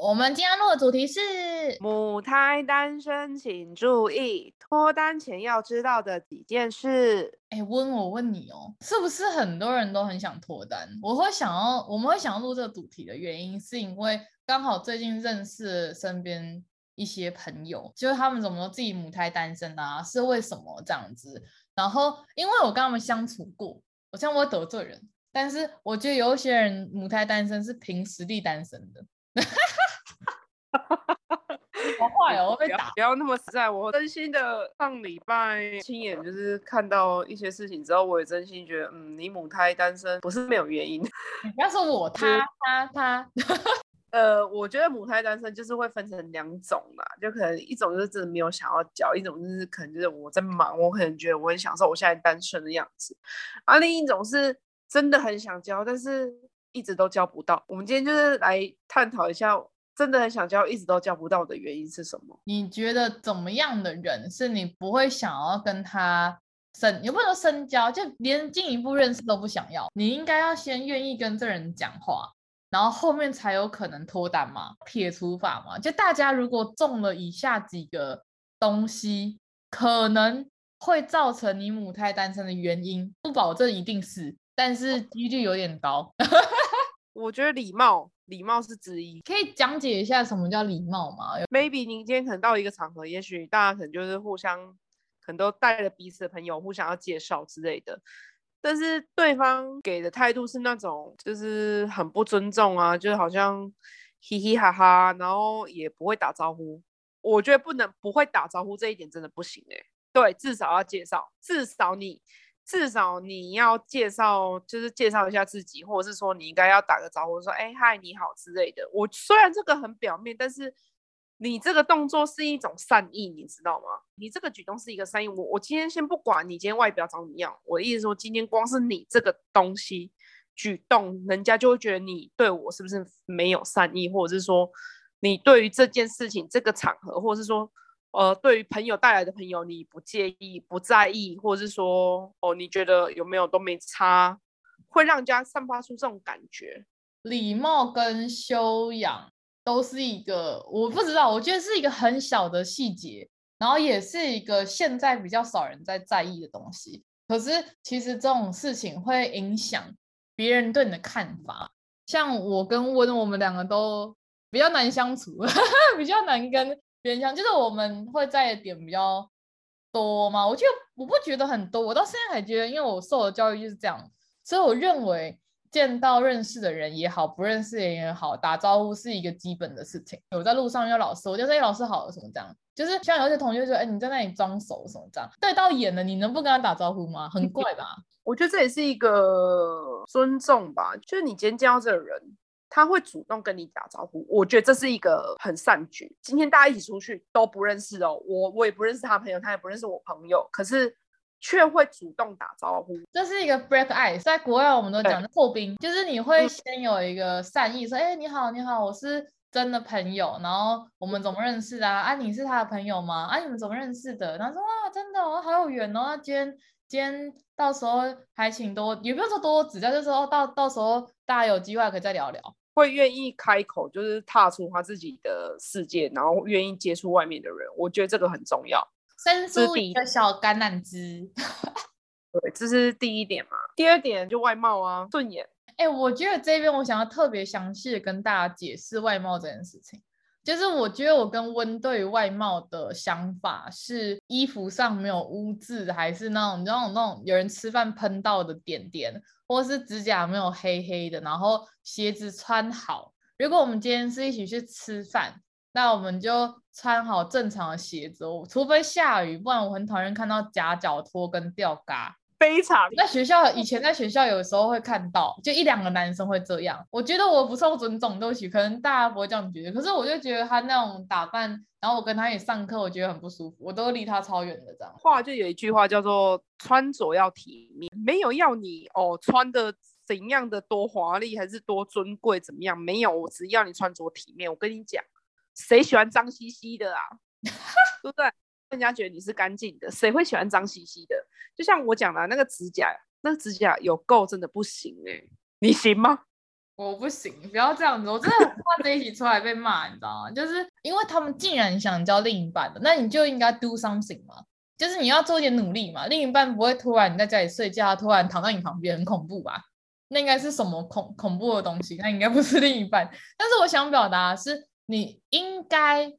我们今天录的主题是母胎单身，请注意脱单前要知道的几件事。哎，温，我问你哦，是不是很多人都很想脱单？我会想要，我们会想要录这个主题的原因，是因为刚好最近认识身边一些朋友，就是他们怎么说自己母胎单身啊？是为什么这样子？然后因为我跟他们相处过，我这样我会得罪人，但是我觉得有一些人母胎单身是凭实力单身的。好坏哦！我被打，不要那么实在。我真心的上礼拜亲眼就是看到一些事情之后，我也真心觉得，嗯，你母胎单身不是没有原因。你不要说我他他他，呃，我觉得母胎单身就是会分成两种啦，就可能一种就是真的没有想要交，一种就是可能就是我在忙，我可能觉得我很享受我现在单身的样子，啊另一种是真的很想交，但是一直都交不到。我们今天就是来探讨一下。真的很想交，一直都交不到的原因是什么？你觉得怎么样的人是你不会想要跟他深，也不能说深交，就连进一步认识都不想要？你应该要先愿意跟这人讲话，然后后面才有可能脱单嘛？撇除法嘛？就大家如果中了以下几个东西，可能会造成你母胎单身的原因，不保证一定是，但是几率有点高。我觉得礼貌。礼貌是之一，可以讲解一下什么叫礼貌吗？Maybe 您今天可能到一个场合，也许大家可能就是互相，可能都带了彼此的朋友，互相要介绍之类的。但是对方给的态度是那种，就是很不尊重啊，就是好像嘻嘻哈哈，然后也不会打招呼。我觉得不能不会打招呼这一点真的不行哎、欸。对，至少要介绍，至少你。至少你要介绍，就是介绍一下自己，或者是说你应该要打个招呼，说“哎，嗨，你好”之类的。我虽然这个很表面，但是你这个动作是一种善意，你知道吗？你这个举动是一个善意。我我今天先不管你今天外表长怎么样，我的意思说，今天光是你这个东西举动，人家就会觉得你对我是不是没有善意，或者是说你对于这件事情、这个场合，或者是说。呃，对于朋友带来的朋友，你不介意、不在意，或者是说，哦，你觉得有没有都没差，会让人家散发出这种感觉。礼貌跟修养都是一个，我不知道，我觉得是一个很小的细节，然后也是一个现在比较少人在在意的东西。可是其实这种事情会影响别人对你的看法。像我跟温，我们两个都比较难相处，比较难跟。原相就是我们会在的点比较多嘛，我觉得我不觉得很多，我到现在还觉得，因为我受的教育就是这样，所以我认为见到认识的人也好，不认识的人也好，打招呼是一个基本的事情。我在路上遇到老师，我就说：“哎，老师好，什么这样？”就是像有些同学说：“哎，你在那里装熟什么这样？”对到眼了，你能不跟他打招呼吗？很怪吧？我觉得这也是一个尊重吧，就是你今天见到这个人。他会主动跟你打招呼，我觉得这是一个很善举。今天大家一起出去都不认识哦，我我也不认识他朋友，他也不认识我朋友，可是却会主动打招呼，这是一个 break ice。在国外我们都讲的破冰，就是你会先有一个善意，说，哎，你好，你好，我是真的朋友，然后我们怎么认识的啊？啊，你是他的朋友吗？啊，你们怎么认识的？然后说，哇，真的哦，好有缘哦，今天今天到时候还请多，也不用说多多指教，就是说到到时候大家有机会可以再聊聊。会愿意开口，就是踏出他自己的世界，然后愿意接触外面的人，我觉得这个很重要。伸出一个小橄榄枝，对，这是第一点嘛。第二点就外貌啊，顺眼。哎、欸，我觉得这边我想要特别详细的跟大家解释外貌这件事情。就是我觉得我跟温对外貌的想法是衣服上没有污渍，还是那种那种那种有人吃饭喷到的点点，或是指甲没有黑黑的，然后鞋子穿好。如果我们今天是一起去吃饭，那我们就穿好正常的鞋子，除非下雨，不然我很讨厌看到夹脚拖跟吊嘎。非常。在学校以前在学校有时候会看到，就一两个男生会这样。我觉得我不受尊重，对不起，可能大家不会这样觉得。可是我就觉得他那种打扮，然后我跟他也上课，我觉得很不舒服，我都离他超远的这样。话就有一句话叫做“穿着要体面”，没有要你哦穿的怎样的多华丽还是多尊贵怎么样，没有，我只要你穿着体面。我跟你讲，谁喜欢脏兮兮的啊？对不对？人家觉得你是干净的，谁会喜欢脏兮兮的？就像我讲的，那个指甲，那个指甲有够真的不行哎、你行吗？我不行，不要这样子，我真的很怕这一起出来被骂，你知道吗？就是因为他们竟然想交另一半的，那你就应该 do something 嘛，就是你要做一点努力嘛。另一半不会突然你在家里睡觉，突然躺在你旁边，很恐怖吧？那应该是什么恐恐怖的东西？那应该不是另一半。但是我想表达是，你应该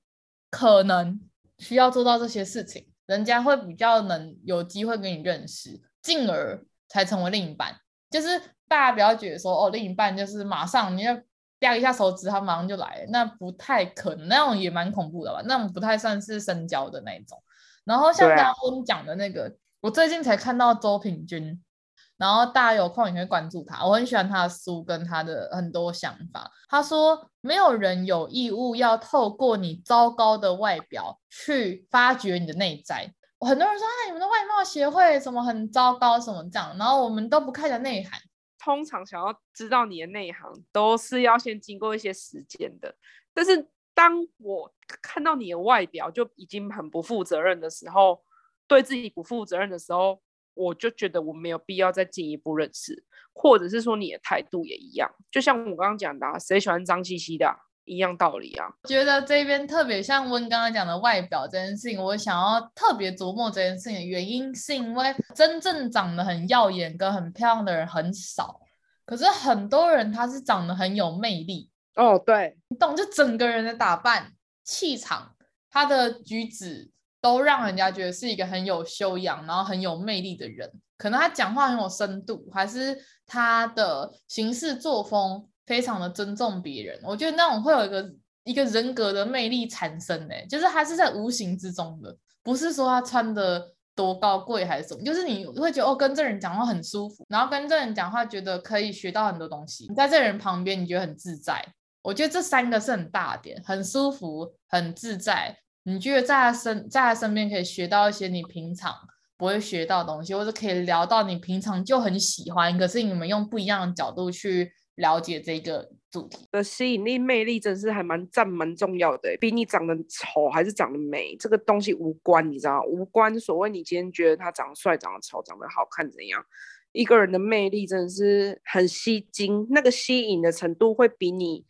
可能。需要做到这些事情，人家会比较能有机会跟你认识，进而才成为另一半。就是大家不要觉得说，哦，另一半就是马上你要掉一下手指，他马上就来，那不太可能，那种也蛮恐怖的吧？那种不太算是深交的那一种。然后像刚刚我们讲的那个，啊、我最近才看到周品君。然后大家有空也可以关注他，我很喜欢他的书跟他的很多想法。他说，没有人有义务要透过你糟糕的外表去发掘你的内在。很多人说啊，你们的外貌协会什么很糟糕什么这样，然后我们都不看你的内涵。通常想要知道你的内涵，都是要先经过一些时间的。但是当我看到你的外表就已经很不负责任的时候，对自己不负责任的时候。我就觉得我没有必要再进一步认识，或者是说你的态度也一样，就像我刚刚讲的，啊，谁喜欢脏兮兮的，啊，一样道理啊。觉得这边特别像温刚刚讲的外表这件事情，我想要特别琢磨这件事情的原因，是因为真正长得很耀眼跟很漂亮的人很少，可是很多人他是长得很有魅力哦，对，你懂，就整个人的打扮、气场、他的举止。都让人家觉得是一个很有修养，然后很有魅力的人。可能他讲话很有深度，还是他的行事作风非常的尊重别人。我觉得那种会有一个一个人格的魅力产生呢，就是他是在无形之中的，不是说他穿的多高贵还是什么，就是你会觉得哦，跟这人讲话很舒服，然后跟这人讲话觉得可以学到很多东西。你在这人旁边，你觉得很自在。我觉得这三个是很大点，很舒服，很自在。你觉得在他身在他身边可以学到一些你平常不会学到的东西，或者可以聊到你平常就很喜欢，可是你们用不一样的角度去了解这个主题的吸引力、魅力，真是还蛮占蛮重要的。比你长得丑还是长得美，这个东西无关，你知道？无关所谓你今天觉得他长得帅、长得丑、长得好看怎样，一个人的魅力真的是很吸睛，那个吸引的程度会比你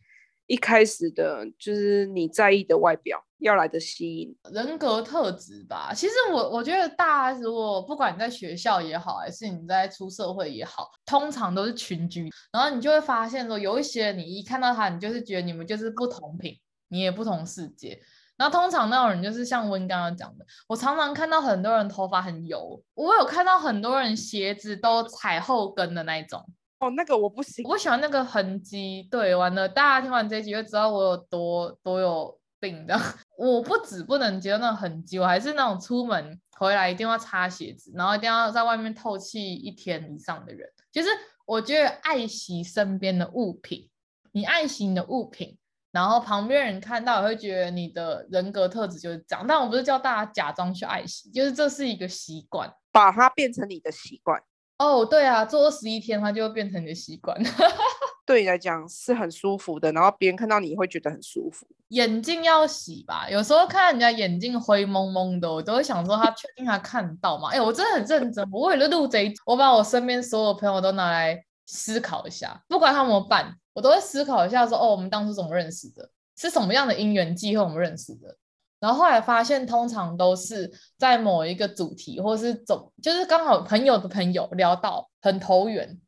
一开始的就是你在意的外表。要来的吸引人格特质吧。其实我我觉得大家如果不管你在学校也好，还是你在出社会也好，通常都是群居，然后你就会发现说，有一些你一看到他，你就是觉得你们就是不同频，你也不同世界。然后通常那种人就是像温刚刚讲的，我常常看到很多人头发很油，我有看到很多人鞋子都踩后跟的那一种。哦，那个我不行，我喜欢那个痕迹。对，完了，大家听完这一集就知道我有多多有。病的，我不止不能接受那种痕迹，我还是那种出门回来一定要擦鞋子，然后一定要在外面透气一天以上的人。就是我觉得爱惜身边的物品，你爱惜你的物品，然后旁边人看到也会觉得你的人格特质就是这样。但我不是叫大家假装去爱惜，就是这是一个习惯，把它变成你的习惯。哦，对啊，做二十一天它就会变成你的习惯。对你来讲是很舒服的，然后别人看到你会觉得很舒服。眼镜要洗吧，有时候看到人家眼镜灰蒙蒙的，我都会想说他确定他看到吗？哎，我真的很认真，我为了录这一，我把我身边所有朋友都拿来思考一下，不管他们怎么办，我都会思考一下说，哦，我们当初怎么认识的，是什么样的因缘际会我们认识的，然后后来发现，通常都是在某一个主题，或是总就是刚好朋友的朋友聊到很投缘。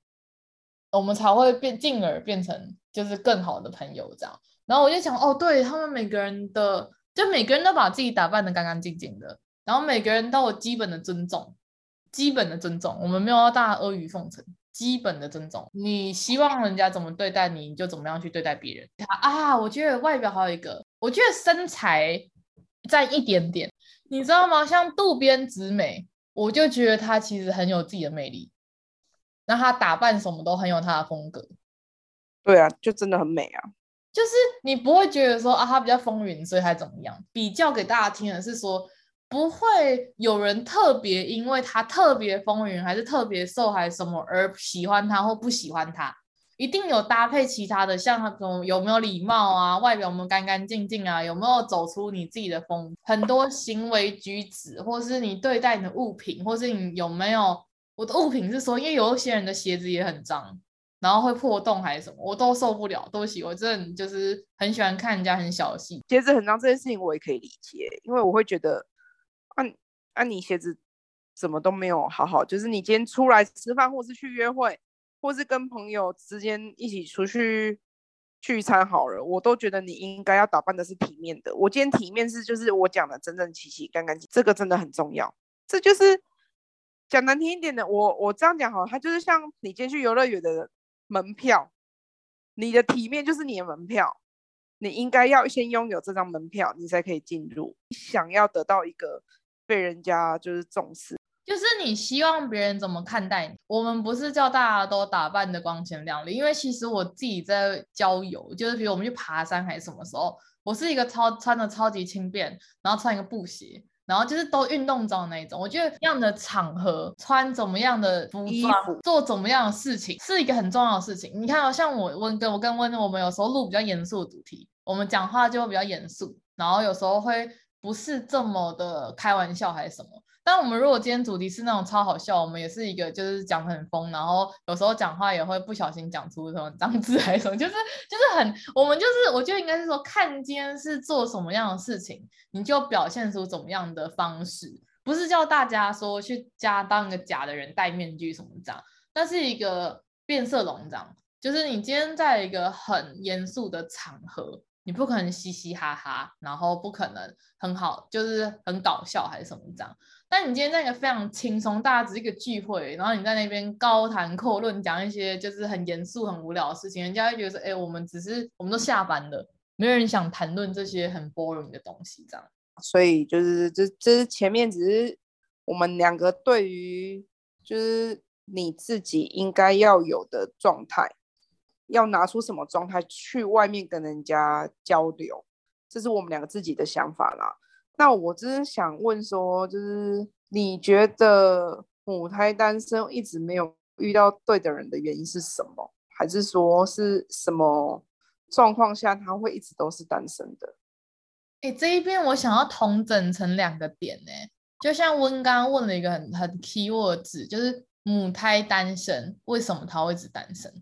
我们才会变，进而变成就是更好的朋友这样。然后我就想，哦，对他们每个人的，就每个人都把自己打扮得干干净净的，然后每个人都有基本的尊重，基本的尊重。我们没有要大阿谀奉承，基本的尊重。你希望人家怎么对待你，你就怎么样去对待别人。啊，我觉得外表还有一个，我觉得身材占一点点，你知道吗？像渡边直美。我就觉得她其实很有自己的魅力。那她打扮什么都很有她的风格。对啊，就真的很美啊。就是你不会觉得说啊，她比较风云，所以她怎么样？比较给大家听的是说，不会有人特别因为她特别风云，还是特别瘦，还是什么而喜欢她或不喜欢她。一定有搭配其他的，像那种有没有礼貌啊，外表有没有干干净净啊，有没有走出你自己的风，很多行为举止，或是你对待你的物品，或是你有没有我的物品是说，因为有一些人的鞋子也很脏，然后会破洞还是什么，我都受不了，对不起，我真的就是很喜欢看人家很小心，鞋子很脏这件事情我也可以理解，因为我会觉得，啊啊你鞋子怎么都没有好好，就是你今天出来吃饭或是去约会。或是跟朋友之间一起出去聚餐好了，我都觉得你应该要打扮的是体面的。我今天体面是就是我讲的整整齐齐、干干净，这个真的很重要。这就是讲难听一点的，我我这样讲好，它就是像你今天去游乐园的门票，你的体面就是你的门票，你应该要先拥有这张门票，你才可以进入。想要得到一个被人家就是重视。就是你希望别人怎么看待你？我们不是叫大家都打扮的光鲜亮丽，因为其实我自己在郊游，就是比如我们去爬山还是什么时候，我是一个超穿的超级轻便，然后穿一个布鞋，然后就是都运动装那一种。我觉得这样的场合穿怎么样的服装，做怎么样的事情，是一个很重要的事情。你看，哦像我温哥我跟温，我们有时候录比较严肃的主题，我们讲话就会比较严肃，然后有时候会不是这么的开玩笑还是什么。但我们如果今天主题是那种超好笑，我们也是一个就是讲很疯，然后有时候讲话也会不小心讲出什么脏字还是什么，就是就是很我们就是我觉得应该是说，看今天是做什么样的事情，你就表现出怎么样的方式，不是叫大家说去加当个假的人戴面具什么这样，那是一个变色龙这样，就是你今天在一个很严肃的场合。你不可能嘻嘻哈哈，然后不可能很好，就是很搞笑还是什么这样。但你今天在一个非常轻松，大家只是一个聚会，然后你在那边高谈阔论，讲一些就是很严肃、很无聊的事情，人家会觉得说：“哎，我们只是我们都下班了，没有人想谈论这些很 boring 的东西。”这样。所以就是这这是前面只是我们两个对于就是你自己应该要有的状态。要拿出什么状态去外面跟人家交流，这是我们两个自己的想法啦。那我只是想问说，就是你觉得母胎单身一直没有遇到对的人的原因是什么？还是说是什么状况下他会一直都是单身的？哎、这一边我想要统整成两个点呢、就像温刚刚问了一个很很 key word 字，就是母胎单身，为什么他会一直单身？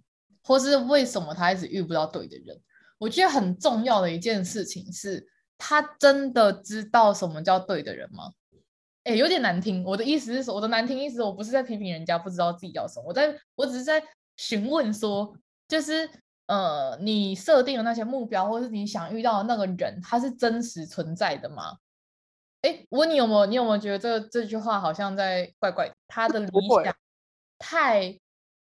或是为什么他一直遇不到对的人？我觉得很重要的一件事情是，他真的知道什么叫对的人吗？哎，有点难听。我的意思是说，我的难听意思，我不是在批评人家不知道自己要什么，我在我只是在询问说，就是呃，你设定的那些目标，或是你想遇到的那个人，他是真实存在的吗？哎，我问你有没有，你有没有觉得这这句话好像在怪怪？他的理想太。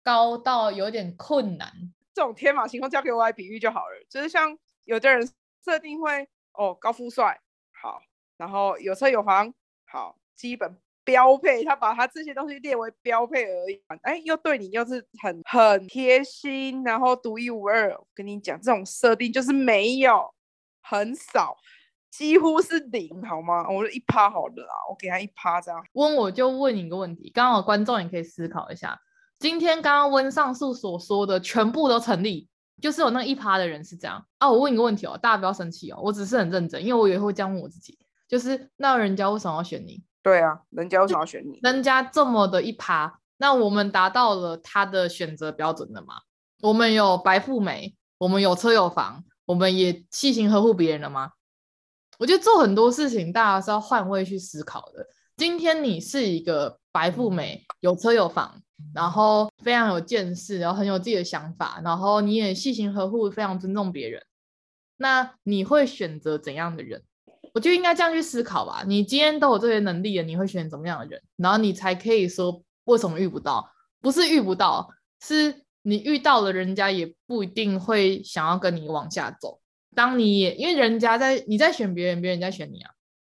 高到有点困难，这种天马行空交给我来比喻就好了。就是像有的人设定会哦，高富帅好，然后有车有房好，基本标配，他把他这些东西列为标配而已。哎，又对你又是很很贴心，然后独一无二。我跟你讲，这种设定就是没有，很少，几乎是零，好吗？我就一趴好了啊，我给他一趴这样。问我就问你一个问题，刚好观众也可以思考一下。今天刚刚温上述所说的全部都成立，就是有那一趴的人是这样啊。我问一个问题哦，大家不要生气哦，我只是很认真，因为我也会这样问我自己，就是那人家为什么要选你？对啊，人家为什么要选你？人家这么的一趴，那我们达到了他的选择标准了吗？我们有白富美，我们有车有房，我们也细心呵护别人了吗？我觉得做很多事情，大家是要换位去思考的。今天你是一个白富美，有车有房。然后非常有见识，然后很有自己的想法，然后你也细心呵护，非常尊重别人。那你会选择怎样的人？我就应该这样去思考吧。你今天都有这些能力了，你会选怎么样的人？然后你才可以说为什么遇不到？不是遇不到，是你遇到了，人家也不一定会想要跟你往下走。当你也因为人家在你在选别人，别人在选你啊。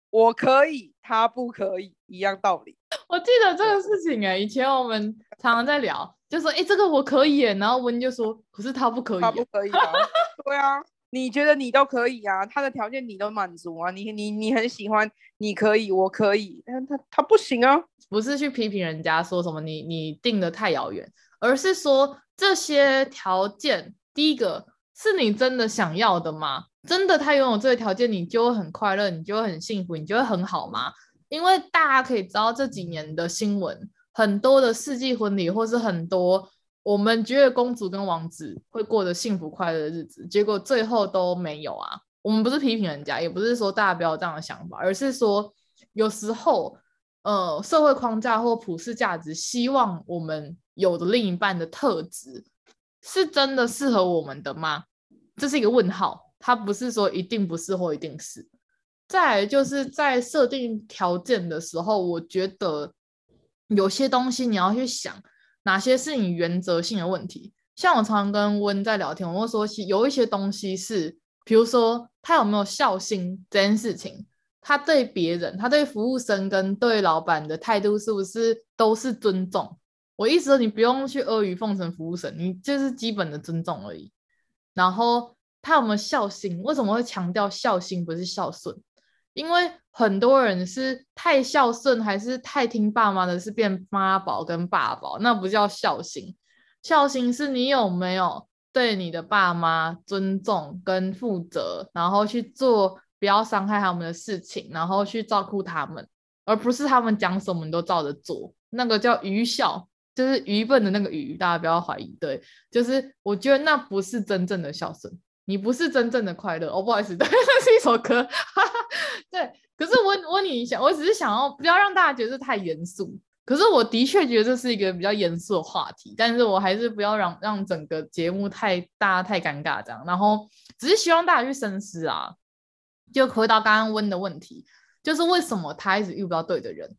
我可以他不可以，一样道理。我记得这个事情哎、欸，以前我们常常在聊，就说哎、欸，这个我可以，然后温就说，可是他不可以，他不可以啊。对啊，你觉得你都可以啊，他的条件你都满足啊，你你你很喜欢，你可以，我可以，但他他不行啊。不是去批评人家说什么你你定的太遥远，而是说这些条件，第一个是你真的想要的吗？真的他拥有这个条件，你就会很快乐，你就会很幸福，你就会很好吗？因为大家可以知道这几年的新闻，很多的世纪婚礼，或是很多我们觉得公主跟王子会过得幸福快乐的日子，结果最后都没有啊。我们不是批评人家，也不是说大家不要这样的想法，而是说有时候。呃，社会框架或普世价值，希望我们有的另一半的特质，是真的适合我们的吗？这是一个问号，它不是说一定不是或一定是。再来就是在设定条件的时候，我觉得有些东西你要去想，哪些是你原则性的问题。像我常常跟温在聊天，我会说，有一些东西是，比如说他有没有孝心这件事情。他对别人，他对服务生跟对老板的态度是不是都是尊重？我意思说，你不用去阿谀奉承服务生，你就是基本的尊重而已。然后他有没有孝心？为什么会强调孝心不是孝顺？因为很多人是太孝顺，还是太听爸妈的，是变妈宝跟爸宝，那不叫孝心。孝心是你有没有对你的爸妈尊重跟负责，然后去做。不要伤害他们的事情，然后去照顾他们，而不是他们讲什么你都照着做，那个叫愚孝，就是愚笨的那个愚，大家不要怀疑。对，就是我觉得那不是真正的孝顺，你不是真正的快乐。哦，不好意思，对，那是一首歌。对，可是我我你一下，我只是想要不要让大家觉得太严肃，可是我的确觉得这是一个比较严肃的话题，但是我还是不要让让整个节目太大家太尴尬这样，然后只是希望大家去深思啊。就回到刚刚温的问题，就是为什么他一直遇不到对的人？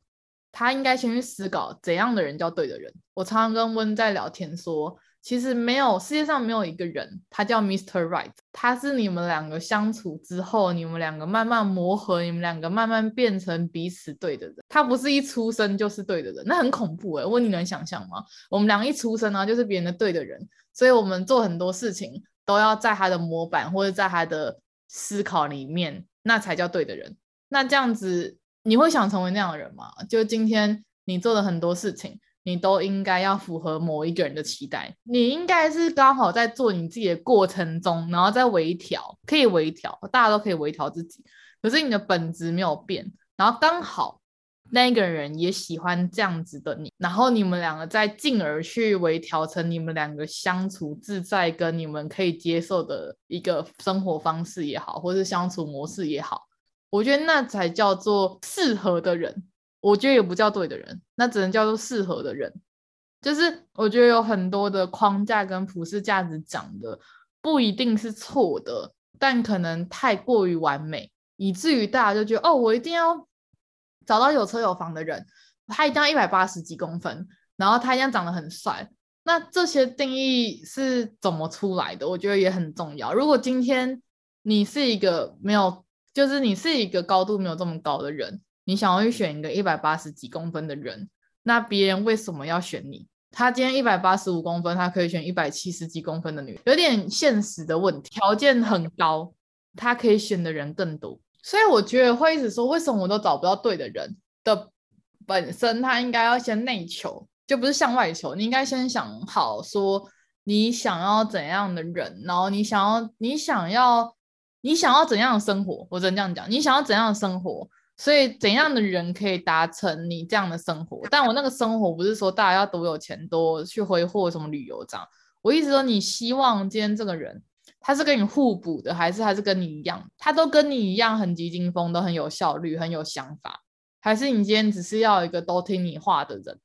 他应该先去思考怎样的人叫对的人。我常常跟温在聊天说，其实没有世界上没有一个人，他叫 Mr. Right，他是你们两个相处之后，你们两个慢慢磨合，你们两个慢慢变成彼此对的人。他不是一出生就是对的人，那很恐怖诶。问你能想象吗？我们两个一出生呢，就是别人的对的人，所以我们做很多事情都要在他的模板或者在他的。思考里面，那才叫对的人。那这样子，你会想成为那样的人吗？就今天你做的很多事情，你都应该要符合某一个人的期待。你应该是刚好在做你自己的过程中，然后再微调，可以微调，大家都可以微调自己。可是你的本质没有变，然后刚好。那个人也喜欢这样子的你，然后你们两个再进而去微调成你们两个相处自在跟你们可以接受的一个生活方式也好，或是相处模式也好，我觉得那才叫做适合的人。我觉得也不叫对的人，那只能叫做适合的人。就是我觉得有很多的框架跟普世价值讲的不一定是错的，但可能太过于完美，以至于大家就觉得哦，我一定要。找到有车有房的人，他一定要一百八十几公分，然后他一样长得很帅。那这些定义是怎么出来的？我觉得也很重要。如果今天你是一个没有，就是你是一个高度没有这么高的人，你想要去选一个一百八十几公分的人，那别人为什么要选你？他今天一百八十五公分，他可以选一百七十几公分的女，有点现实的问题。条件很高，他可以选的人更多。所以我觉得会一直说，为什么我都找不到对的人的本身，他应该要先内求，就不是向外求。你应该先想好，说你想要怎样的人，然后你想要你想要你想要怎样的生活。我只能这样讲，你想要怎样的生活，所以怎样的人可以达成你这样的生活。但我那个生活不是说大家要多有钱，多去挥霍什么旅游这样。我意思说，你希望今天这个人。他是跟你互补的，还是还是跟你一样？他都跟你一样很急惊风，都很有效率，很有想法，还是你今天只是要一个都听你话的人？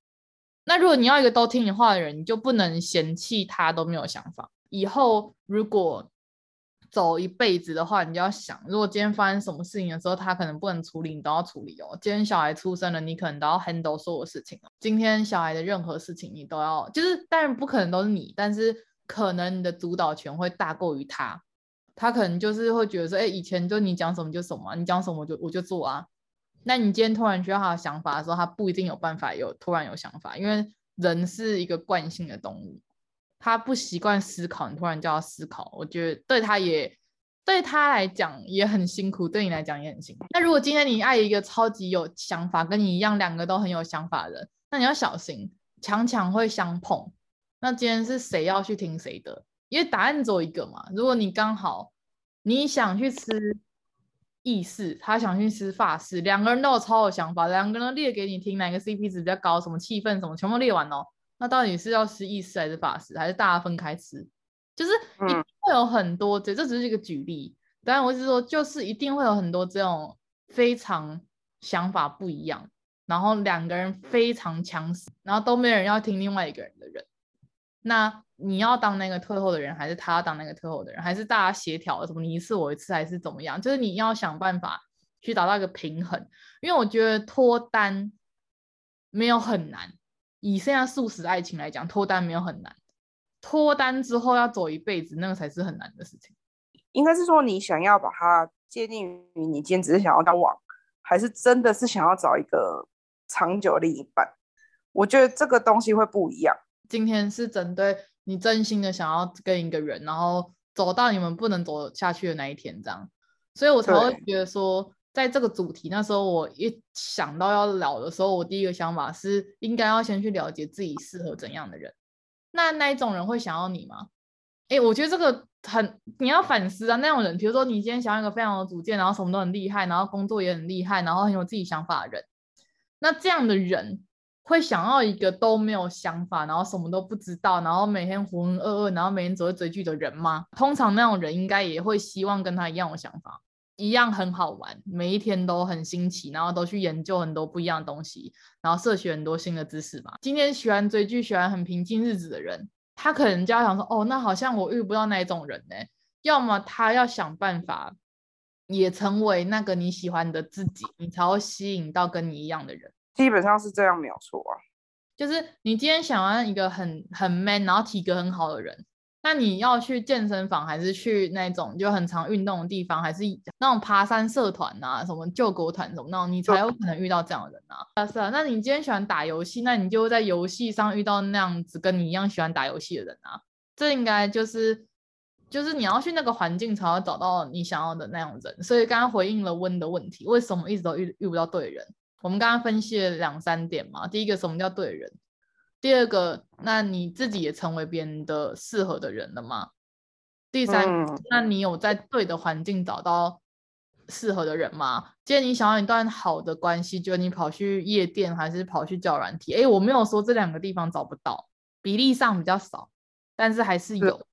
那如果你要一个都听你话的人，你就不能嫌弃他都没有想法。以后如果走一辈子的话，你就要想，如果今天发生什么事情的时候，他可能不能处理，你都要处理哦。今天小孩出生了，你可能都要 handle 所有事情哦。今天小孩的任何事情，你都要，就是当然不可能都是你，但是。可能你的主导权会大过于他，他可能就是会觉得说，哎，以前就你讲什么就什么，你讲什么就我就做啊。那你今天突然需要他的想法的时候，他不一定有办法有突然有想法，因为人是一个惯性的动物，他不习惯思考，你突然叫他思考，我觉得对他也对他来讲也很辛苦，对你来讲也很辛苦。那如果今天你爱一个超级有想法，跟你一样两个都很有想法的人，那你要小心，强强会相碰。那今天是谁要去听谁的？因为答案只有一个嘛。如果你刚好你想去吃意式，他想去吃法式，两个人都有超有想法，两个人都列给你听，哪个 CP 值比较高，什么气氛什么，全部列完哦。那到底是要吃意式还是法式，还是大家分开吃？就是一定会有很多，这、嗯、这只是一个举例。当然我是说，就是一定会有很多这种非常想法不一样，然后两个人非常强势，然后都没有人要听另外一个人的人。那你要当那个退后的人，还是他要当那个退后的人，还是大家协调什么你一次我一次，还是怎么样？就是你要想办法去达到一个平衡。因为我觉得脱单没有很难，以现在速食爱情来讲，脱单没有很难。脱单之后要走一辈子，那个才是很难的事情。应该是说你想要把它界定于你今天只是想要交往，还是真的是想要找一个长久的另一半？我觉得这个东西会不一样。今天是针对你真心的想要跟一个人，然后走到你们不能走下去的那一天，这样，所以我才会觉得说，在这个主题那时候，我一想到要聊的时候，我第一个想法是应该要先去了解自己适合怎样的人。那那一种人会想要你吗？诶，我觉得这个很你要反思啊。那种人，比如说你今天想要一个非常有主见，然后什么都很厉害，然后工作也很厉害，然后很有自己想法的人，那这样的人。会想要一个都没有想法，然后什么都不知道，然后每天浑浑噩噩，然后每天只会追剧的人吗？通常那种人应该也会希望跟他一样有想法，一样很好玩，每一天都很新奇，然后都去研究很多不一样的东西，然后摄取很多新的知识嘛。今天喜欢追剧、喜欢很平静日子的人，他可能就要想说，哦，那好像我遇不到那一种人呢。要么他要想办法，也成为那个你喜欢的自己，你才会吸引到跟你一样的人。基本上是这样，没有错啊。就是你今天想要一个很很 man，然后体格很好的人，那你要去健身房，还是去那种就很常运动的地方，还是那种爬山社团啊，什么救国团什么那种，你才有可能遇到这样的人啊。啊是啊，那你今天喜欢打游戏，那你就会在游戏上遇到那样子跟你一样喜欢打游戏的人啊。这应该就是就是你要去那个环境，才会找到你想要的那样人。所以刚刚回应了温的问题，为什么一直都遇遇不到对的人？我们刚刚分析了两三点嘛，第一个什么叫对人？第二个，那你自己也成为别人的适合的人了吗？第三，嗯、那你有在对的环境找到适合的人吗？既然你想要一段好的关系，就你跑去夜店还是跑去教软体？哎，我没有说这两个地方找不到，比例上比较少，但是还是有。是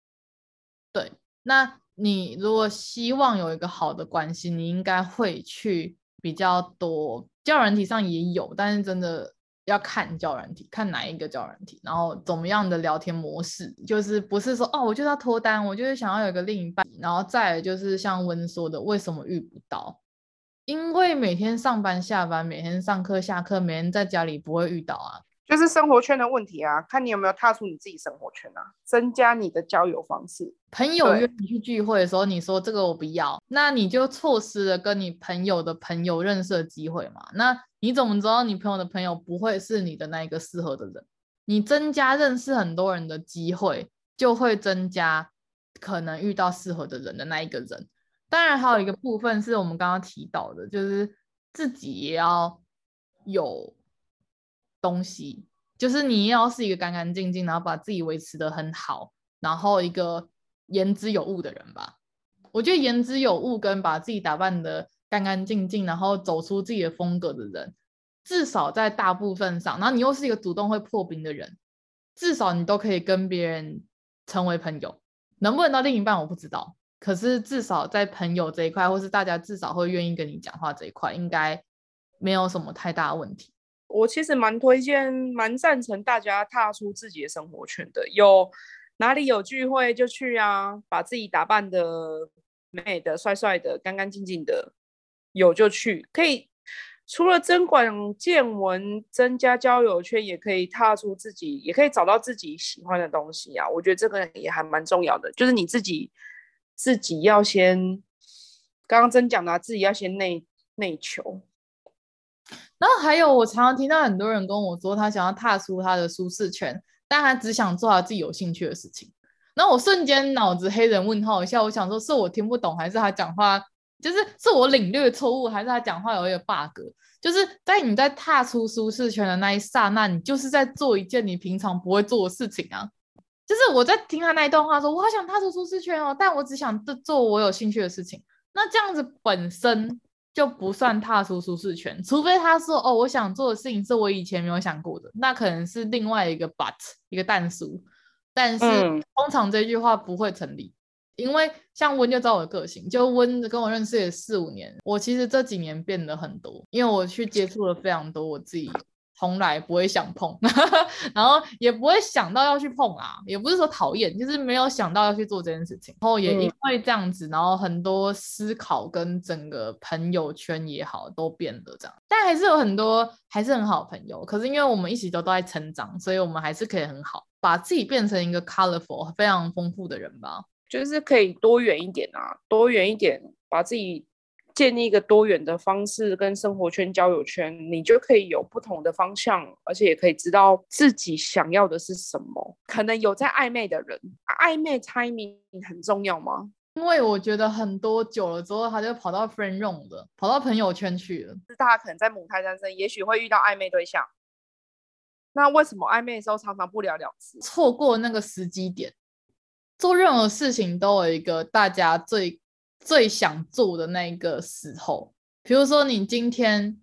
对，那你如果希望有一个好的关系，你应该会去比较多。教软体上也有，但是真的要看交友软体，看哪一个交友软体，然后怎么样的聊天模式，就是不是说哦，我就是要脱单，我就是想要有一个另一半，然后再来就是像温说的，为什么遇不到？因为每天上班下班，每天上课下课，每天在家里不会遇到啊。就是生活圈的问题啊，看你有没有踏出你自己生活圈啊，增加你的交友方式。朋友约你去聚会的时候，你说这个我不要，那你就错失了跟你朋友的朋友认识的机会嘛。那你怎么知道你朋友的朋友不会是你的那一个适合的人？你增加认识很多人的机会，就会增加可能遇到适合的人的那一个人。当然，还有一个部分是我们刚刚提到的，就是自己也要有。东西就是你要是一个干干净净，然后把自己维持的很好，然后一个言之有物的人吧。我觉得言之有物跟把自己打扮得干干净净，然后走出自己的风格的人，至少在大部分上，然后你又是一个主动会破冰的人，至少你都可以跟别人成为朋友。能不能到另一半我不知道，可是至少在朋友这一块，或是大家至少会愿意跟你讲话这一块，应该没有什么太大问题。我其实蛮推荐、蛮赞成大家踏出自己的生活圈的。有哪里有聚会就去啊，把自己打扮的美美的、帅帅的、干干净净的，有就去。可以除了增广见闻、增加交友圈，也可以踏出自己，也可以找到自己喜欢的东西啊。我觉得这个也还蛮重要的，就是你自己自己要先，刚刚真讲的，自己要先内内求。然后还有，我常常听到很多人跟我说，他想要踏出他的舒适圈，但他只想做他自己有兴趣的事情。那我瞬间脑子黑人问号一下，我想说是我听不懂，还是他讲话就是是我领略错误，还是他讲话有一个 bug？就是在你在踏出舒适圈的那一刹那，你就是在做一件你平常不会做的事情啊。就是我在听他那一段话说，我好想踏出舒适圈哦，但我只想做我有兴趣的事情。那这样子本身就不算踏出舒适圈，除非他说哦，我想做的事情是我以前没有想过的，那可能是另外一个 but 一个但书。但是通常这句话不会成立，因为像温就知道我的个性，就温跟我认识也四五年，我其实这几年变得很多，因为我去接触了非常多我自己。从来不会想碰，然后也不会想到要去碰啊，也不是说讨厌，就是没有想到要去做这件事情。然后也因为这样子，然后很多思考跟整个朋友圈也好都变得这样，但还是有很多还是很好朋友。可是因为我们一起都都在成长，所以我们还是可以很好，把自己变成一个 colorful 非常丰富的人吧，就是可以多元一点啊，多元一点，把自己。建立一个多元的方式跟生活圈、交友圈，你就可以有不同的方向，而且也可以知道自己想要的是什么。可能有在暧昧的人，暧昧 timing 很重要吗？因为我觉得很多久了之后，他就跑到 friend zone 了，跑到朋友圈去了。是大家可能在母胎单身，也许会遇到暧昧对象。那为什么暧昧的时候常常不了了之？错过那个时机点，做任何事情都有一个大家最。最想做的那个时候，比如说你今天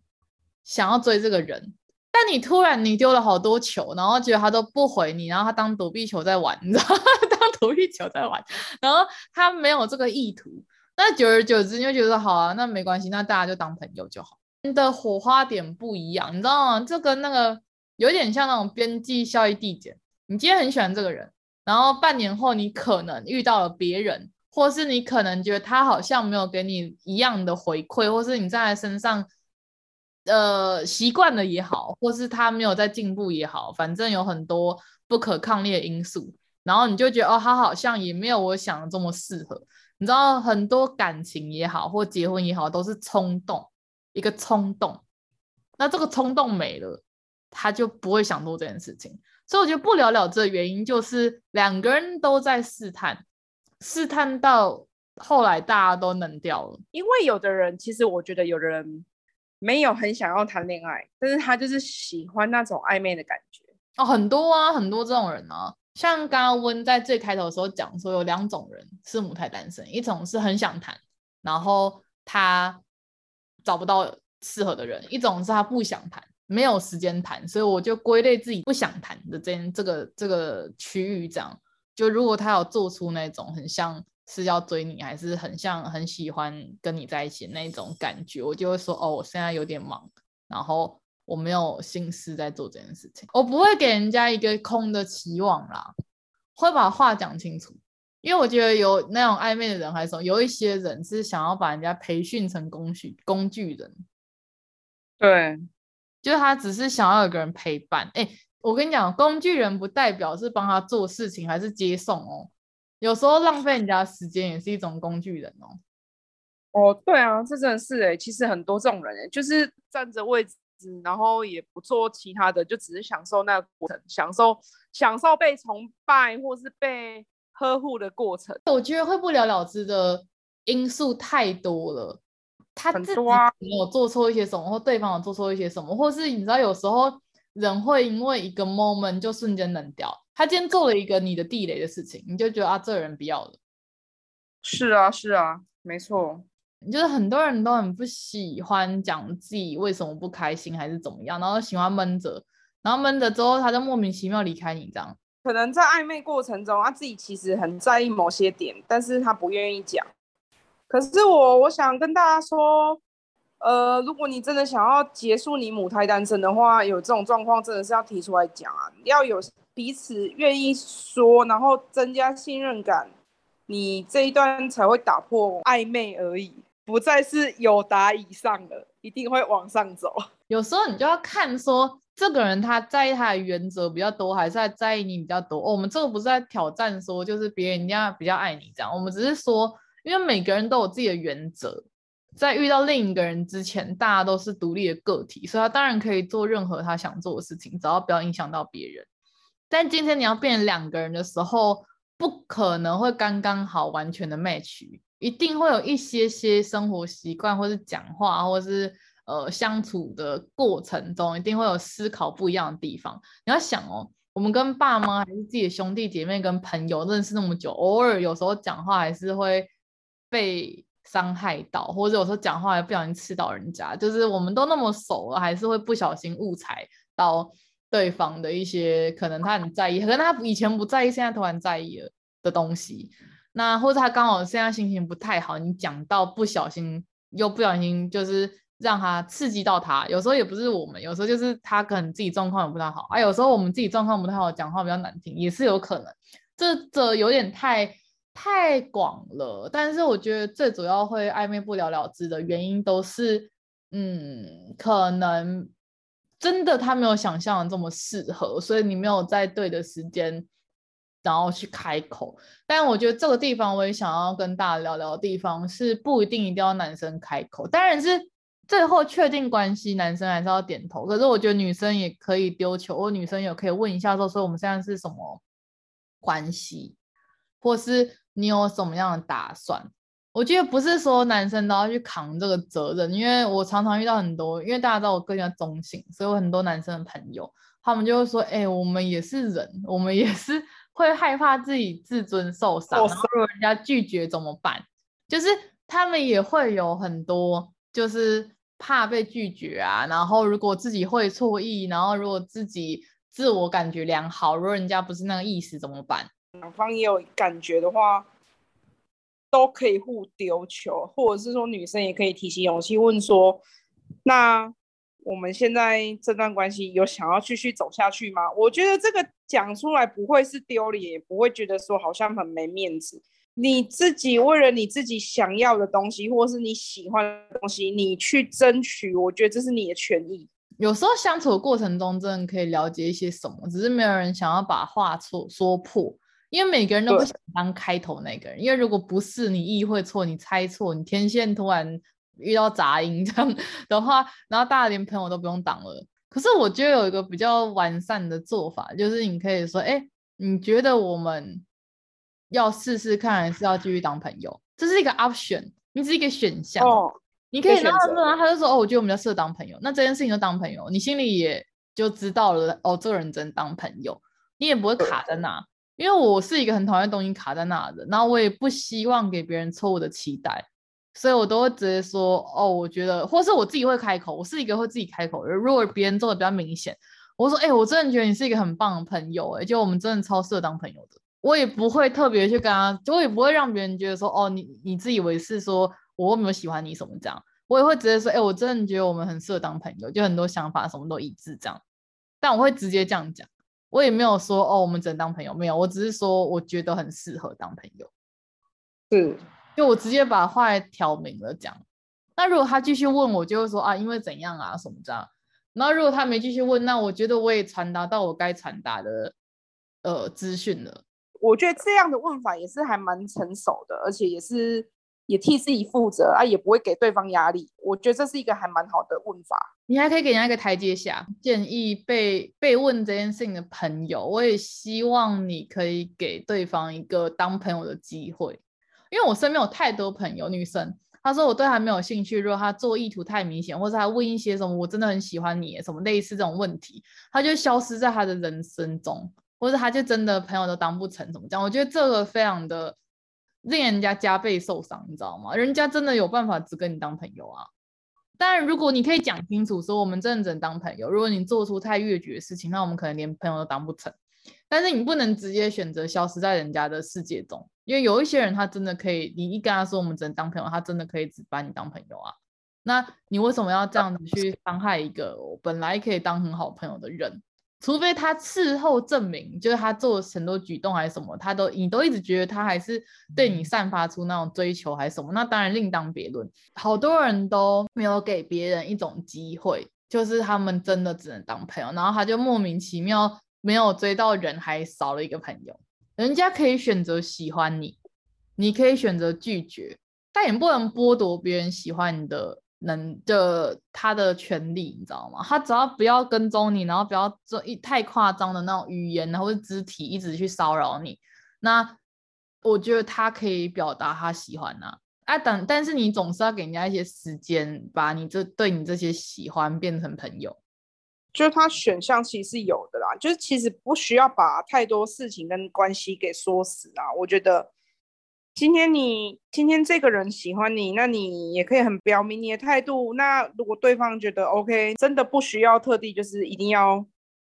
想要追这个人，但你突然你丢了好多球，然后觉得他都不回你，然后他当躲避球在玩，你知道吗？当躲避球在玩，然后他没有这个意图，那久而久之你就觉得好啊，那没关系，那大家就当朋友就好。你的火花点不一样，你知道吗？这跟那个有点像那种边际效益递减。你今天很喜欢这个人，然后半年后你可能遇到了别人。或是你可能觉得他好像没有给你一样的回馈，或是你在他身上，呃，习惯了也好，或是他没有在进步也好，反正有很多不可抗力的因素，然后你就觉得哦，他好像也没有我想的这么适合。你知道很多感情也好，或结婚也好，都是冲动，一个冲动。那这个冲动没了，他就不会想做这件事情。所以我觉得不了了之的原因就是两个人都在试探。试探到后来，大家都冷掉了。因为有的人，其实我觉得有的人没有很想要谈恋爱，但是他就是喜欢那种暧昧的感觉。哦，很多啊，很多这种人啊。像刚刚温在最开头的时候讲说，有两种人是母胎单身，一种是很想谈，然后他找不到适合的人；一种是他不想谈，没有时间谈，所以我就归类自己不想谈的这这个这个区域这样。就如果他有做出那种很像是要追你，还是很像很喜欢跟你在一起那种感觉，我就会说哦，我现在有点忙，然后我没有心思在做这件事情。我不会给人家一个空的期望啦，会把话讲清楚。因为我觉得有那种暧昧的人，还是有一些人是想要把人家培训成工具工具人。对，就是他只是想要有个人陪伴。哎。我跟你讲，工具人不代表是帮他做事情，还是接送哦。有时候浪费人家时间也是一种工具人哦。哦，对啊，这真的是哎。其实很多这种人哎，就是占着位置，然后也不做其他的，就只是享受那个过程，享受享受被崇拜或是被呵护的过程。我觉得会不了了之的因素太多了。他自己有做错一些什么，或对方有做错一些什么，或是你知道有时候。人会因为一个 moment 就瞬间冷掉。他今天做了一个你的地雷的事情，你就觉得啊，这人不要了。是啊，是啊，没错。就是很多人都很不喜欢讲自己为什么不开心，还是怎么样，然后喜欢闷着，然后闷着之后，他就莫名其妙离开你这样。可能在暧昧过程中，他自己其实很在意某些点，但是他不愿意讲。可是我，我想跟大家说。呃，如果你真的想要结束你母胎单身的话，有这种状况真的是要提出来讲啊，要有彼此愿意说，然后增加信任感，你这一段才会打破暧昧而已，不再是友达以上了，一定会往上走。有时候你就要看说，这个人他在意他的原则比较多，还是在在意你比较多。我们这个不是在挑战说，就是别人家比较爱你这样，我们只是说，因为每个人都有自己的原则。在遇到另一个人之前，大家都是独立的个体，所以他当然可以做任何他想做的事情，只要不要影响到别人。但今天你要变成两个人的时候，不可能会刚刚好完全的 match，一定会有一些些生活习惯，或是讲话，或是呃相处的过程中，一定会有思考不一样的地方。你要想哦，我们跟爸妈还是自己的兄弟姐妹跟朋友认识那么久，偶尔有时候讲话还是会被伤害到，或者有时候讲话也不小心刺到人家，就是我们都那么熟了，还是会不小心误踩到对方的一些可能他很在意，可能他以前不在意，现在突然在意了的东西。那或者他刚好现在心情不太好，你讲到不小心又不小心，就是让他刺激到他。有时候也不是我们，有时候就是他可能自己状况也不太好啊。有时候我们自己状况不太好，讲话比较难听，也是有可能。这这有点太。太广了，但是我觉得最主要会暧昧不了了之的原因都是，嗯，可能真的他没有想象的这么适合，所以你没有在对的时间，然后去开口。但我觉得这个地方我也想要跟大家聊聊的地方是，不一定一定要男生开口，当然是最后确定关系，男生还是要点头。可是我觉得女生也可以丢球，或女生也可以问一下说，说我们现在是什么关系，或是。你有什么样的打算？我觉得不是说男生都要去扛这个责任，因为我常常遇到很多，因为大家知道我个性中性，所以我很多男生的朋友，他们就会说：“哎、欸，我们也是人，我们也是会害怕自己自尊受伤，然后如果人家拒绝怎么办？就是他们也会有很多，就是怕被拒绝啊。然后如果自己会错意，然后如果自己自我感觉良好，如果人家不是那个意思怎么办？”两方也有感觉的话，都可以互丢球，或者是说女生也可以提起勇气问说：“那我们现在这段关系有想要继续走下去吗？”我觉得这个讲出来不会是丢脸，也不会觉得说好像很没面子。你自己为了你自己想要的东西，或是你喜欢的东西，你去争取，我觉得这是你的权益。有时候相处的过程中，真的可以了解一些什么，只是没有人想要把话说说破。因为每个人都不想当开头那个人，因为如果不是你意会错，你猜错，你天线突然遇到杂音这样 的话，然后大家连朋友都不用当了。可是我觉得有一个比较完善的做法，就是你可以说，哎，你觉得我们要试试看，还是要继续当朋友？这是一个 option，你是一个选项。哦，你可以然后他就说，哦，我觉得我们要适合当朋友，那这件事情就当朋友，你心里也就知道了，哦，这个人真当朋友，你也不会卡在那。因为我是一个很讨厌东西卡在那的，然后我也不希望给别人错误的期待，所以我都会直接说哦，我觉得，或是我自己会开口，我是一个会自己开口的。如果别人做的比较明显，我说哎、我真的觉得你是一个很棒的朋友，哎，就我们真的超适合当朋友的。我也不会特别去跟他，我也不会让别人觉得说哦，你你自以为是说我有没有喜欢你什么这样，我也会直接说哎、我真的觉得我们很适合当朋友，就很多想法什么都一致这样，但我会直接这样讲。我也没有说哦，我们只能当朋友，没有，我只是说我觉得很适合当朋友，是，就我直接把话挑明了讲。那如果他继续问我，就会说啊，因为怎样啊什么这样。然后如果他没继续问，那我觉得我也传达到我该传达的呃资讯了。我觉得这样的问法也是还蛮成熟的，而且也是。也替自己负责啊，也不会给对方压力。我觉得这是一个还蛮好的问法。你还可以给人家一个台阶下。建议被被问这件事情的朋友，我也希望你可以给对方一个当朋友的机会。因为我身边有太多朋友，女生，她说我对她没有兴趣，如果她做意图太明显，或者她问一些什么我真的很喜欢你什么类似这种问题，她就消失在她的人生中，或者她就真的朋友都当不成，怎么讲？我觉得这个非常的。令人家加倍受伤，你知道吗？人家真的有办法只跟你当朋友啊。当然，如果你可以讲清楚说我们真的只能当朋友，如果你做出太越矩的事情，那我们可能连朋友都当不成。但是你不能直接选择消失在人家的世界中，因为有一些人他真的可以，你一跟他说我们只能当朋友，他真的可以只把你当朋友啊。那你为什么要这样子去伤害一个本来可以当很好朋友的人？除非他事后证明，就是他做了很多举动还是什么，他都你都一直觉得他还是对你散发出那种追求还是什么，那当然另当别论。好多人都没有给别人一种机会，就是他们真的只能当朋友，然后他就莫名其妙没有追到人，还少了一个朋友。人家可以选择喜欢你，你可以选择拒绝，但也不能剥夺别人喜欢你的能的他的权利，你知道吗？他只要不要跟踪你，然后不要做一太夸张的那种语言，然后肢体一直去骚扰你，那我觉得他可以表达他喜欢呐。啊，等，但是你总是要给人家一些时间，把你这对你这些喜欢变成朋友。就是他选项其实是有的啦，就是其实不需要把太多事情跟关系给说死啊。我觉得今天你今天这个人喜欢你，那你也可以很表明你的态度。那如果对方觉得 OK，真的不需要特地就是一定要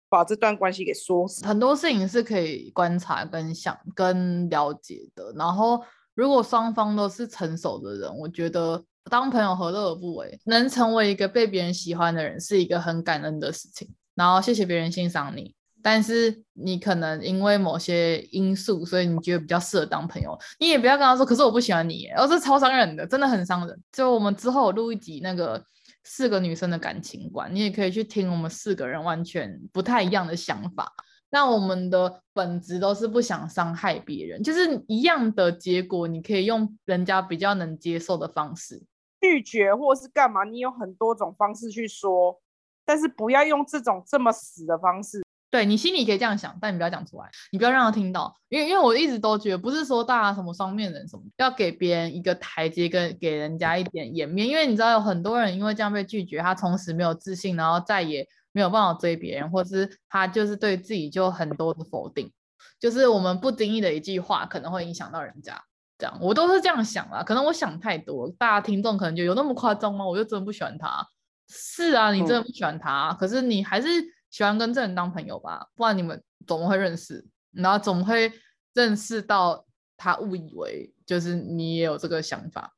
把这段关系给说死。很多事情是可以观察跟想跟了解的。然后如果双方都是成熟的人，我觉得。当朋友何乐而不为？能成为一个被别人喜欢的人，是一个很感恩的事情。然后谢谢别人欣赏你，但是你可能因为某些因素，所以你觉得比较适合当朋友。你也不要跟他说，可是我不喜欢你，而是超伤人的，真的很伤人。就我们之后录一集那个四个女生的感情观，你也可以去听我们四个人完全不太一样的想法。那我们的本质都是不想伤害别人，就是一样的结果，你可以用人家比较能接受的方式。拒绝或是干嘛，你有很多种方式去说，但是不要用这种这么死的方式。对，你心里可以这样想，但你不要讲出来，你不要让他听到，因为因为我一直都觉得，不是说大家什么双面人什么，要给别人一个台阶，跟给人家一点颜面，因为你知道有很多人因为这样被拒绝，他从此没有自信，然后再也没有办法追别人，或是他就是对自己就很多的否定，就是我们不经意的一句话可能会影响到人家。这样，我都是这样想啦，可能我想太多，大家听众可能就有那么夸张吗？我就真的不喜欢他。是啊，你真的不喜欢他，嗯、可是你还是喜欢跟这人当朋友吧？不然你们怎么会认识？然后怎么会认识到他误以为就是你也有这个想法？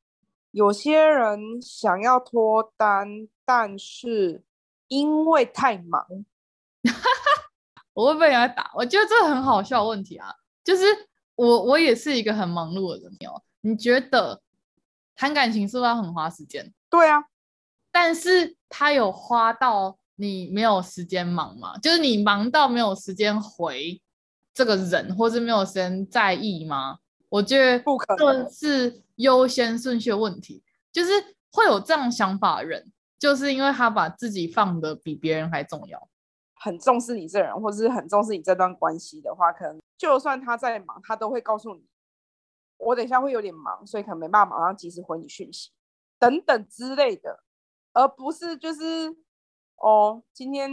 有些人想要脱单，但是因为太忙，我会被人家打。我觉得这很好笑的问题啊，就是。我我也是一个很忙碌的人哦。你觉得谈感情是不是要很花时间？对啊，但是他有花到你没有时间忙吗？就是你忙到没有时间回这个人，或是没有时间在意吗？我觉得不可能，是优先顺序的问题。就是会有这样想法的人，就是因为他把自己放的比别人还重要。很重视你这人，或者是很重视你这段关系的话，可能就算他在忙，他都会告诉你，我等一下会有点忙，所以可能没办法马上及时回你讯息，等等之类的，而不是就是哦，今天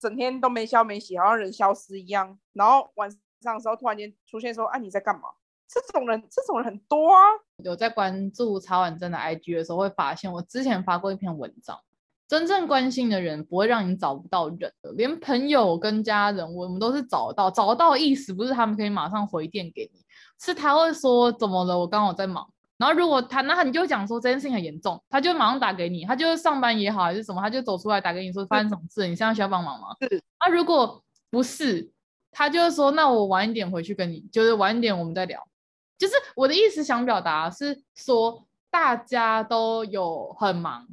整天都没消没息，好像人消失一样，然后晚上的时候突然间出现说，啊，你在干嘛？这种人，这种人很多啊。有在关注曹婉珍的 IG 的时候，会发现我之前发过一篇文章。真正关心的人不会让你找不到人的，连朋友跟家人，我们都是找到。找到意思不是他们可以马上回电给你，是他会说怎么了，我刚好在忙。然后如果他，那你就讲说这件事情很严重，他就马上打给你，他就上班也好还是什么，他就走出来打给你说发生什么事，你现在需要帮忙吗？是。那如果不是，他就是说那我晚一点回去跟你，就是晚一点我们再聊。就是我的意思想表达是说大家都有很忙。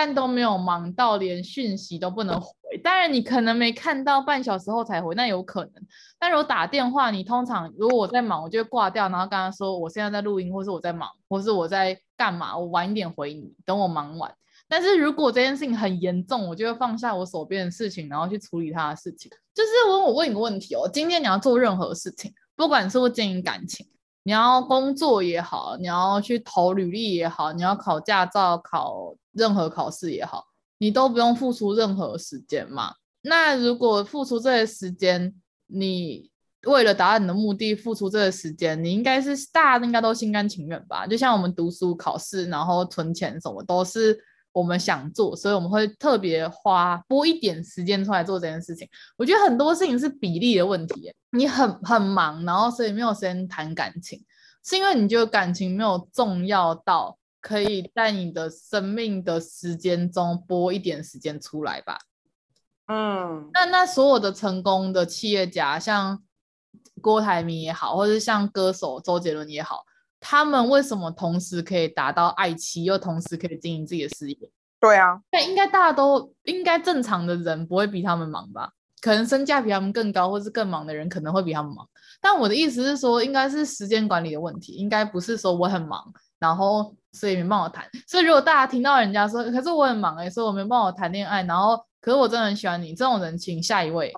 但都没有忙到连讯息都不能回，当然你可能没看到半小时后才回，那有可能。但如果打电话，你通常如果我在忙，我就挂掉，然后跟他说我现在在录音，或是我在忙，或是我在干嘛，我晚一点回你，等我忙完。但是如果这件事情很严重，我就会放下我手边的事情，然后去处理他的事情。就是问我问你个问题哦，今天你要做任何事情，不管是不是经营感情。你要工作也好，你要去投履历也好，你要考驾照、考任何考试也好，你都不用付出任何时间嘛。那如果付出这些时间，你为了达到你的目的付出这些时间，你应该是大家应该都心甘情愿吧？就像我们读书、考试，然后存钱什么都是。我们想做，所以我们会特别花拨一点时间出来做这件事情。我觉得很多事情是比例的问题。你很很忙，然后所以没有时间谈感情，是因为你觉得感情没有重要到可以在你的生命的时间中拨一点时间出来吧？嗯，那那所有的成功的企业家，像郭台铭也好，或者像歌手周杰伦也好。他们为什么同时可以达到爱妻，又同时可以经营自己的事业？对啊，那应该大家都应该正常的人不会比他们忙吧？可能身价比他们更高，或是更忙的人可能会比他们忙。但我的意思是说，应该是时间管理的问题，应该不是说我很忙，然后所以没办法谈。所以如果大家听到人家说，可是我很忙哎、欸，所以我没办法谈恋爱，然后可是我真的很喜欢你这种人，请下一位，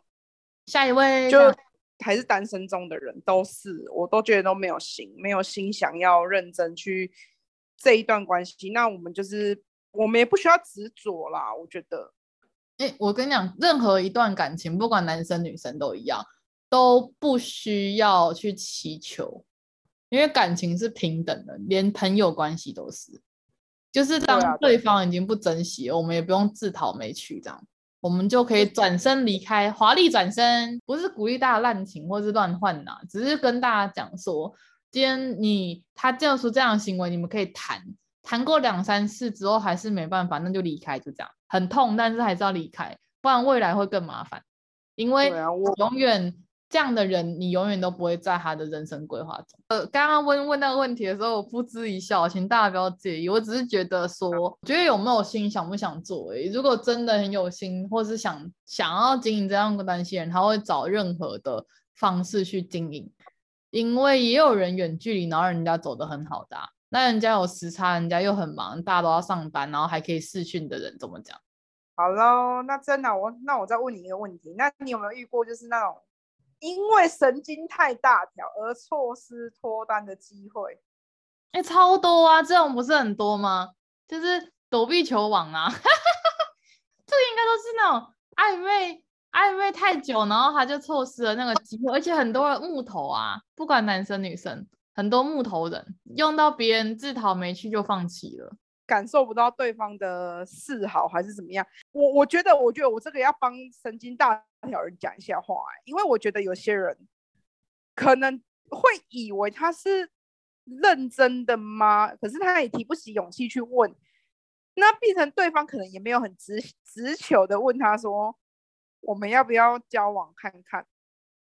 下一位就还是单身中的人都是，我都觉得都没有心，没有心想要认真去这一段关系，那我们就是我们也不需要执着啦，我觉得。哎、欸，我跟你讲，任何一段感情，不管男生女生都一样，都不需要去祈求，因为感情是平等的，连朋友关系都是。就是当对方已经不珍惜了，我们也不用自讨没趣，这样我们就可以转身离开，华丽转身。不是鼓励大家滥情或是乱换呐，只是跟大家讲说，今天你他做出这样的行为，你们可以谈。谈过两三次之后还是没办法，那就离开，就这样，很痛，但是还是要离开，不然未来会更麻烦。因为永远这样的人，你永远都不会在他的人生规划中。呃，刚刚问问那个问题的时候，我噗嗤一笑，请大家不要介意，我只是觉得说，我觉得有没有心，想不想做？哎，如果真的很有心，或是想想要经营这样的关系人，他会找任何的方式去经营，因为也有人远距离，然后人家走得很好的啊。那人家有时差，人家又很忙，大家都要上班，然后还可以视讯的人怎么讲？好喽，那真的我那我再问你一个问题，那你有没有遇过就是那种因为神经太大条而错失脱单的机会？哎、欸，超多啊，这种不是很多吗？就是躲避球网啊，这个应该都是那种暧昧暧昧太久，然后他就错失了那个机会，而且很多木头啊，不管男生女生。很多木头人用到别人自讨没趣就放弃了，感受不到对方的示好还是怎么样？我我觉得，我觉得我这个要帮神经大条人讲一下话，欸，因为我觉得有些人可能会以为他是认真的吗？可是他也提不起勇气去问，那变成对方可能也没有很直直球的问他说，我们要不要交往看看？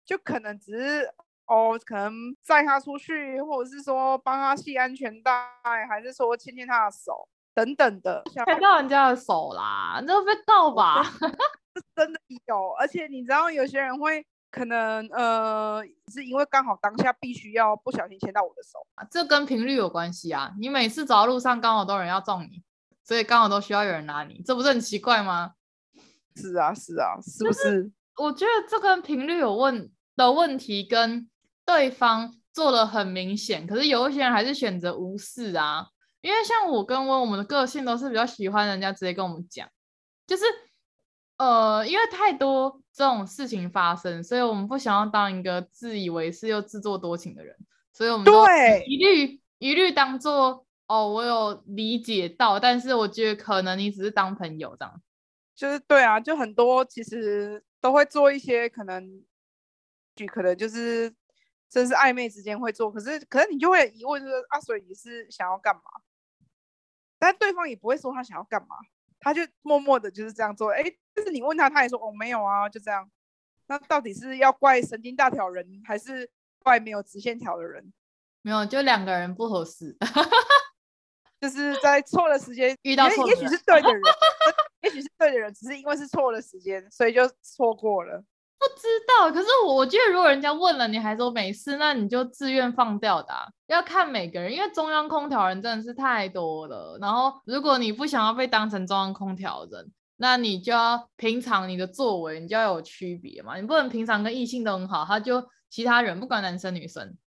就可能只是。哦，可能载他出去，或者是说帮他系安全带，还是说牵牵他的手等等的，牵到人家的手啦，这会被告吧？是真的有，而且你知道有些人会可能呃，是因为刚好当下必须要不小心牵到我的手，这跟频率有关系啊。你每次走到路上刚好都有人要撞你，所以刚好都需要有人拉你，这不是很奇怪吗？是啊，是啊，是不是？我觉得这跟频率有问的问题跟。对方做的很明显，可是有一些人还是选择无视啊。因为像我跟温，我们的个性都是比较喜欢人家直接跟我们讲，就是呃，因为太多这种事情发生，所以我们不想要当一个自以为是又自作多情的人，所以我们对一律一律当做哦，我有理解到，但是我觉得可能你只是当朋友这样，就是对啊，就很多其实都会做一些可能，就可能就是。真是暧昧之间会做，可是可是你就会疑问说啊，所以你是想要干嘛？但对方也不会说他想要干嘛，他就默默的就是这样做。哎，就是你问他，他也说哦没有啊，就这样。那到底是要怪神经大条人，还是怪没有直线条的人？没有，就两个人不合适，就是在错的时间遇到错也许是对的人，也许是对的人，只是因为是错的时间，所以就错过了。不知道，可是我我觉得，如果人家问了，你还说没事，那你就自愿放掉的啊。要看每个人，因为中央空调人真的是太多了。然后，如果你不想要被当成中央空调人，那你就要平常你的作为，你就要有区别嘛。你不能平常跟异性都很好，他就其他人不管男生女生，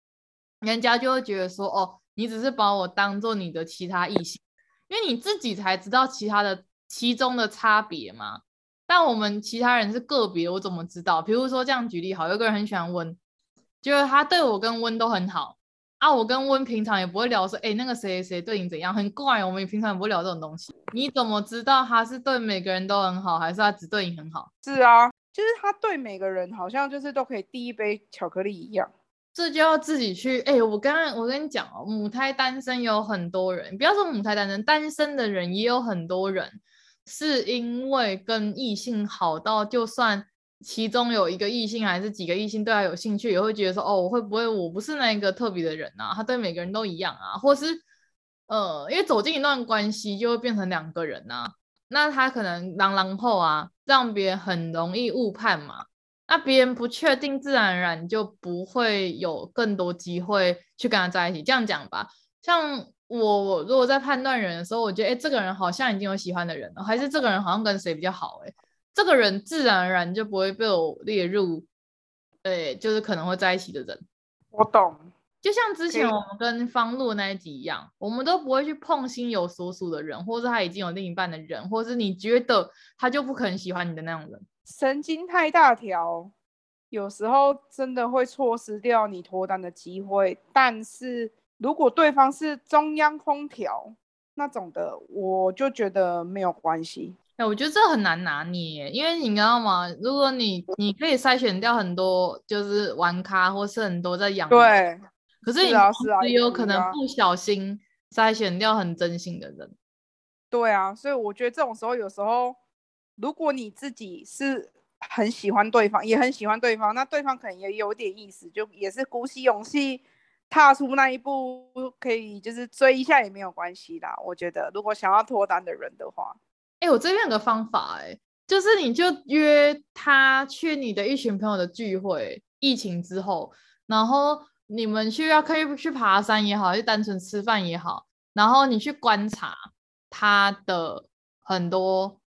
人家就会觉得说，哦，你只是把我当做你的其他异性，因为你自己才知道其他的其中的差别嘛。但我们其他人是个别，我怎么知道？比如说这样举例好，有个人很喜欢温，就是他对我跟温都很好啊。我跟温平常也不会聊说，哎、欸，那个谁谁对你怎样，很怪。我们平常也不会聊这种东西。你怎么知道他是对每个人都很好，还是他只对你很好？是啊，就是他对每个人好像就是都可以递一杯巧克力一样。这就要自己去。哎、欸，我刚刚我跟你讲哦，母胎单身有很多人，不要说母胎单身，单身的人也有很多人。是因为跟异性好到，就算其中有一个异性还是几个异性对他有兴趣，也会觉得说，哦，我会不会我不是那个特别的人啊？他对每个人都一样啊，或是呃，因为走进一段关系就会变成两个人啊，那他可能狼狼后啊，让别人很容易误判嘛，那别人不确定，自然而然就不会有更多机会去跟他在一起。这样讲吧，像我如果在判断人的时候，我觉得哎，这个人好像已经有喜欢的人了，还是这个人好像跟谁比较好？哎，这个人自然而然就不会被我列入，对，就是可能会在一起的人。我懂，就像之前我们跟方露那一集一样，我们都不会去碰心有所属的人，或是他已经有另一半的人，或是你觉得他就不可能喜欢你的那种人。神经太大条，有时候真的会错失掉你脱单的机会，但是。如果对方是中央空调那种的，我就觉得没有关系。哎、欸，我觉得这很难拿捏，因为你知道吗？如果你你可以筛选掉很多，就是玩咖或是很多在养，对。可是你只有可能不小心筛选掉很真心的人。对啊，所以我觉得这种时候，有时候如果你自己是很喜欢对方，也很喜欢对方，那对方可能也有点意思，就也是鼓起勇气。踏出那一步，可以就是追一下也没有关系啦。我觉得，如果想要脱单的人的话，哎、欸，我这边有个方法、欸，哎，就是你就约他去你的一群朋友的聚会，疫情之后，然后你们去要可以去爬山也好，还是单纯吃饭也好，然后你去观察他的很多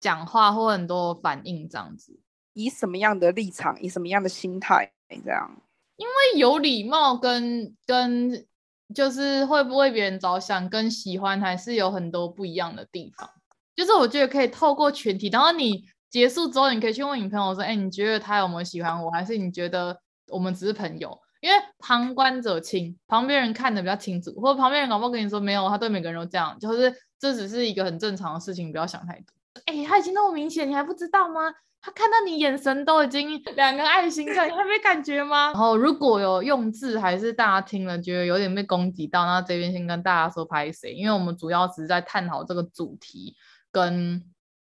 讲话或很多反应，这样子，以什么样的立场，以什么样的心态，这样。因为有礼貌跟跟就是会不为别人着想，跟喜欢还是有很多不一样的地方。就是我觉得可以透过群体，然后你结束之后，你可以去问你朋友说：“哎，你觉得他有没有喜欢我？还是你觉得我们只是朋友？”因为旁观者清，旁边人看得比较清楚，或者旁边人搞不好跟你说没有，他对每个人都这样，就是这只是一个很正常的事情，不要想太多。哎，他已经那么明显，你还不知道吗？他看到你眼神都已经两个爱心这样，你还没感觉吗？然后如果有用字还是大家听了觉得有点被攻击到，那这边先跟大家说拍谁，因为我们主要只是在探讨这个主题跟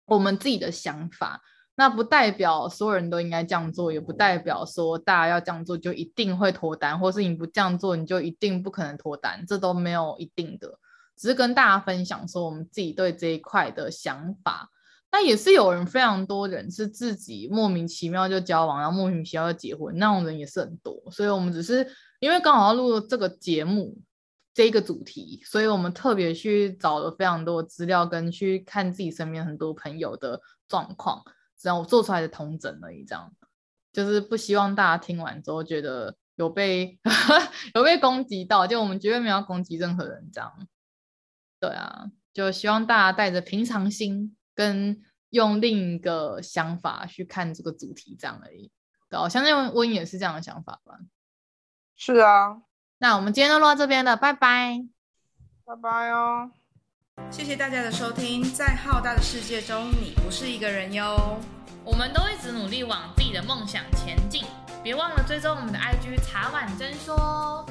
我们自己的想法，那不代表所有人都应该这样做，也不代表说大家要这样做就一定会脱单，或是你不这样做你就一定不可能脱单，这都没有一定的，只是跟大家分享说我们自己对这一块的想法。那也是有人，非常多人是自己莫名其妙就交往，然后莫名其妙就结婚，那种人也是很多。所以我们只是因为刚好要录这个节目这个主题，所以我们特别去找了非常多资料，跟去看自己身边很多朋友的状况，这样我做出来的统整而已。这样就是不希望大家听完之后觉得有被 有被攻击到，就我们绝对没有攻击任何人。这样对啊，就希望大家带着平常心。跟用另一个想法去看这个主题，这样而已。对，我相信温也是这样的想法吧。是啊，那我们今天就录到这边了，拜拜，拜拜哦。谢谢大家的收听，在浩大的世界中，你不是一个人哟。我们都一直努力往自己的梦想前进，别忘了追踪我们的 IG 茶碗真说。